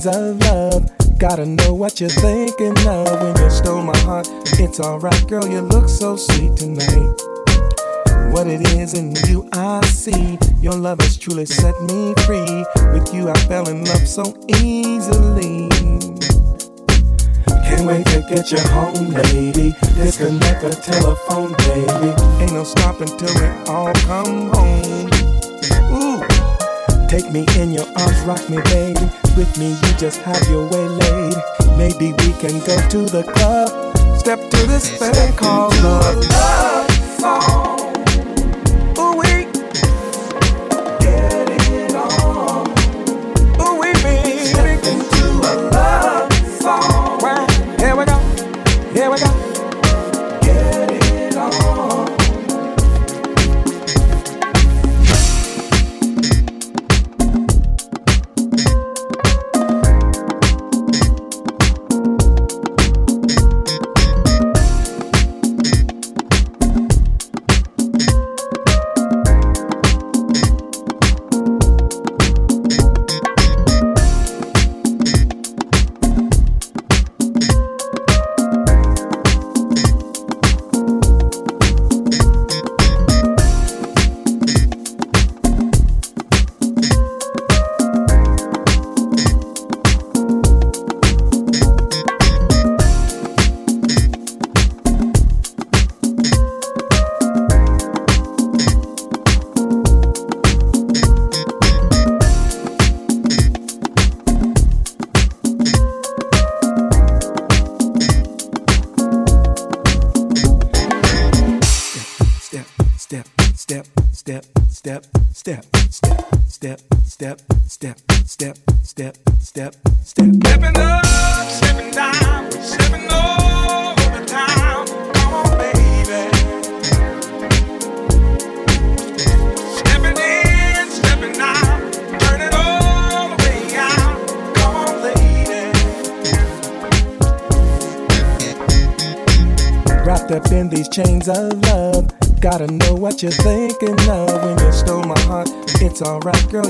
Chains of love. Gotta know what you're thinking of when you stole my heart. It's alright, girl, you look so sweet tonight. What it is in you, I see. Your love has truly set me free. With you, I fell in love so easily. Can't wait to get you home, baby. Disconnect the telephone, baby. Ain't no stopping till we all come home. Take me in your arms, rock me, baby. With me, you just have your way laid. Maybe we can go to the club you're alright, girl,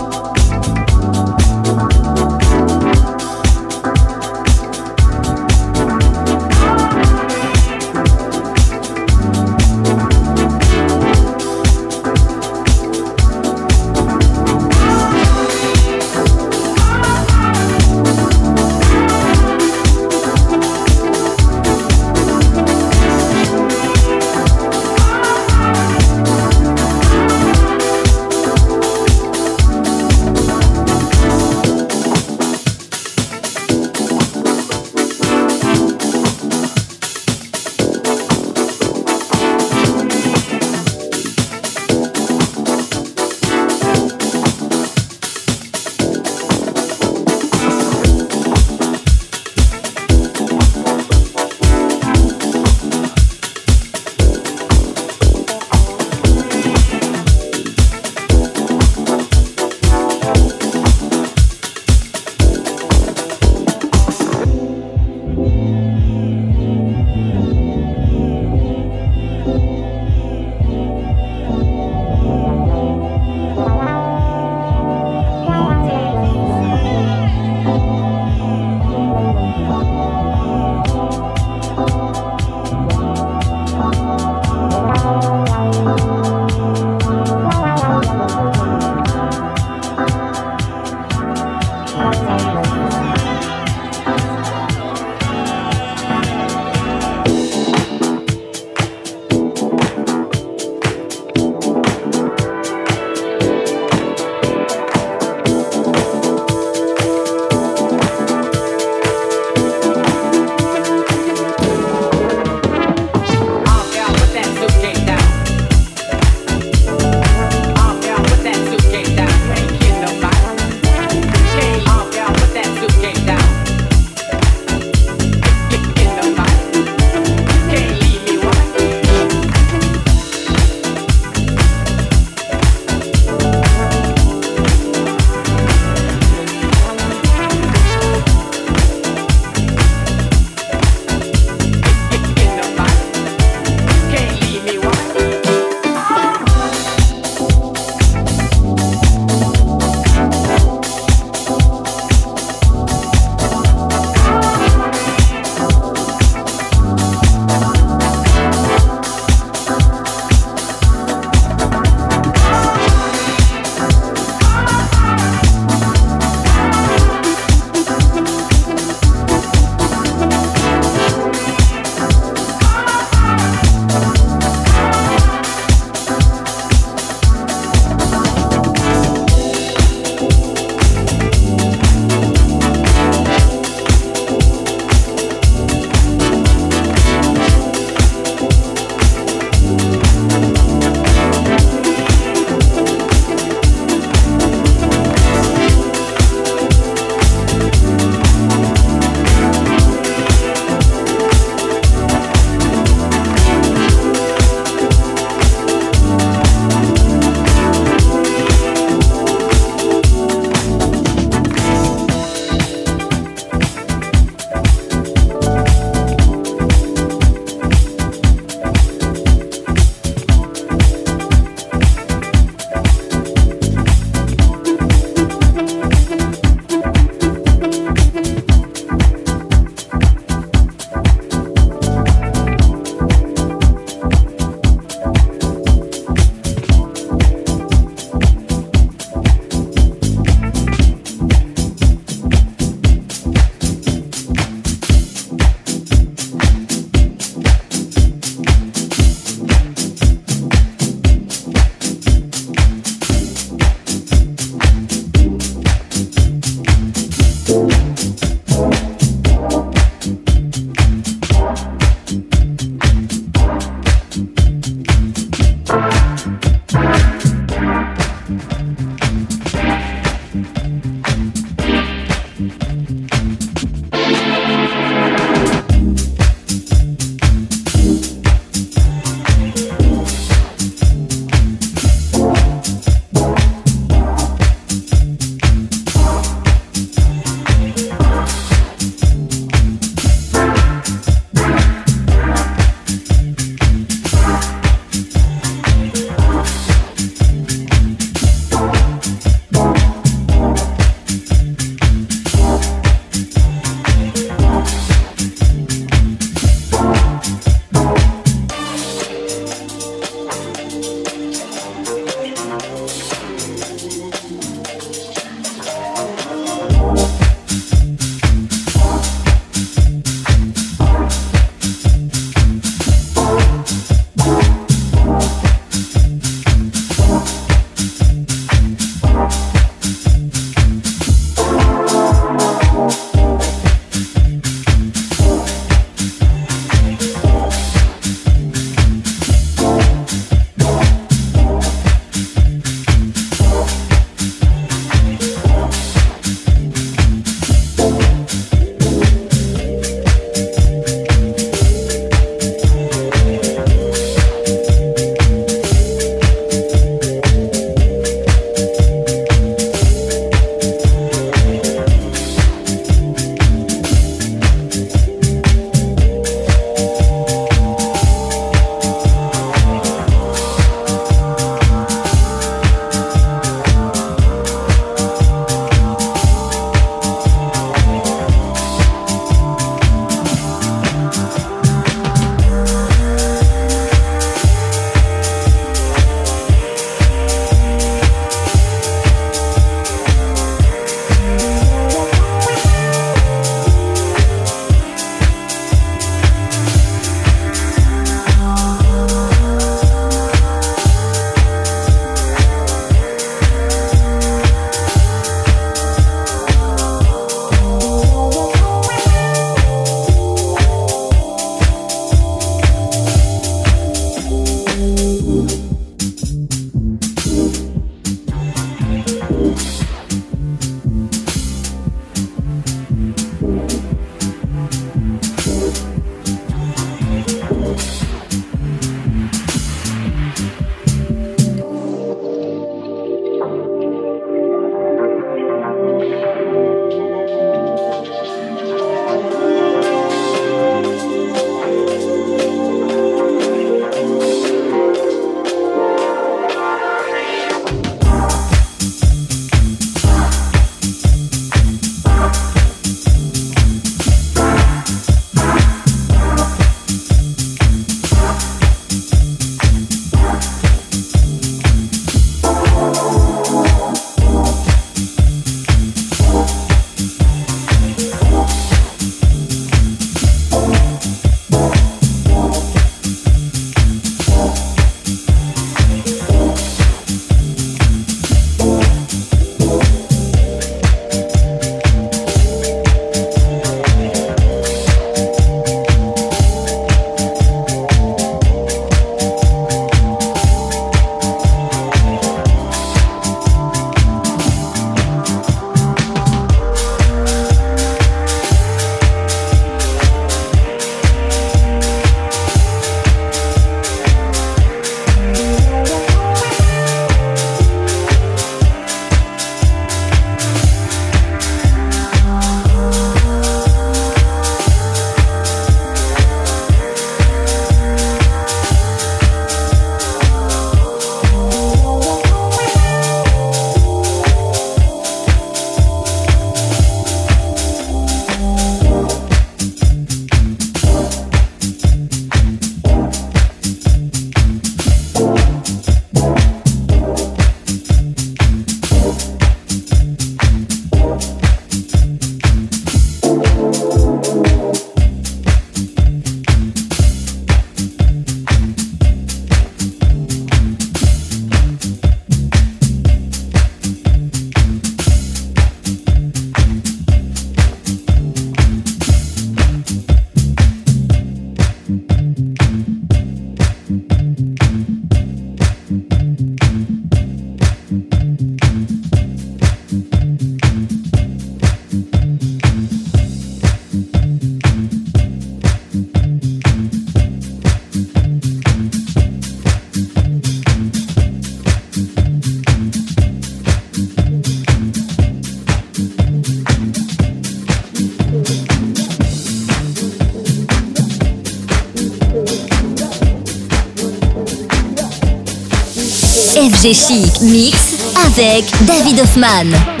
FG Chic Mix avec David Hoffman.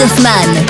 Hoffman.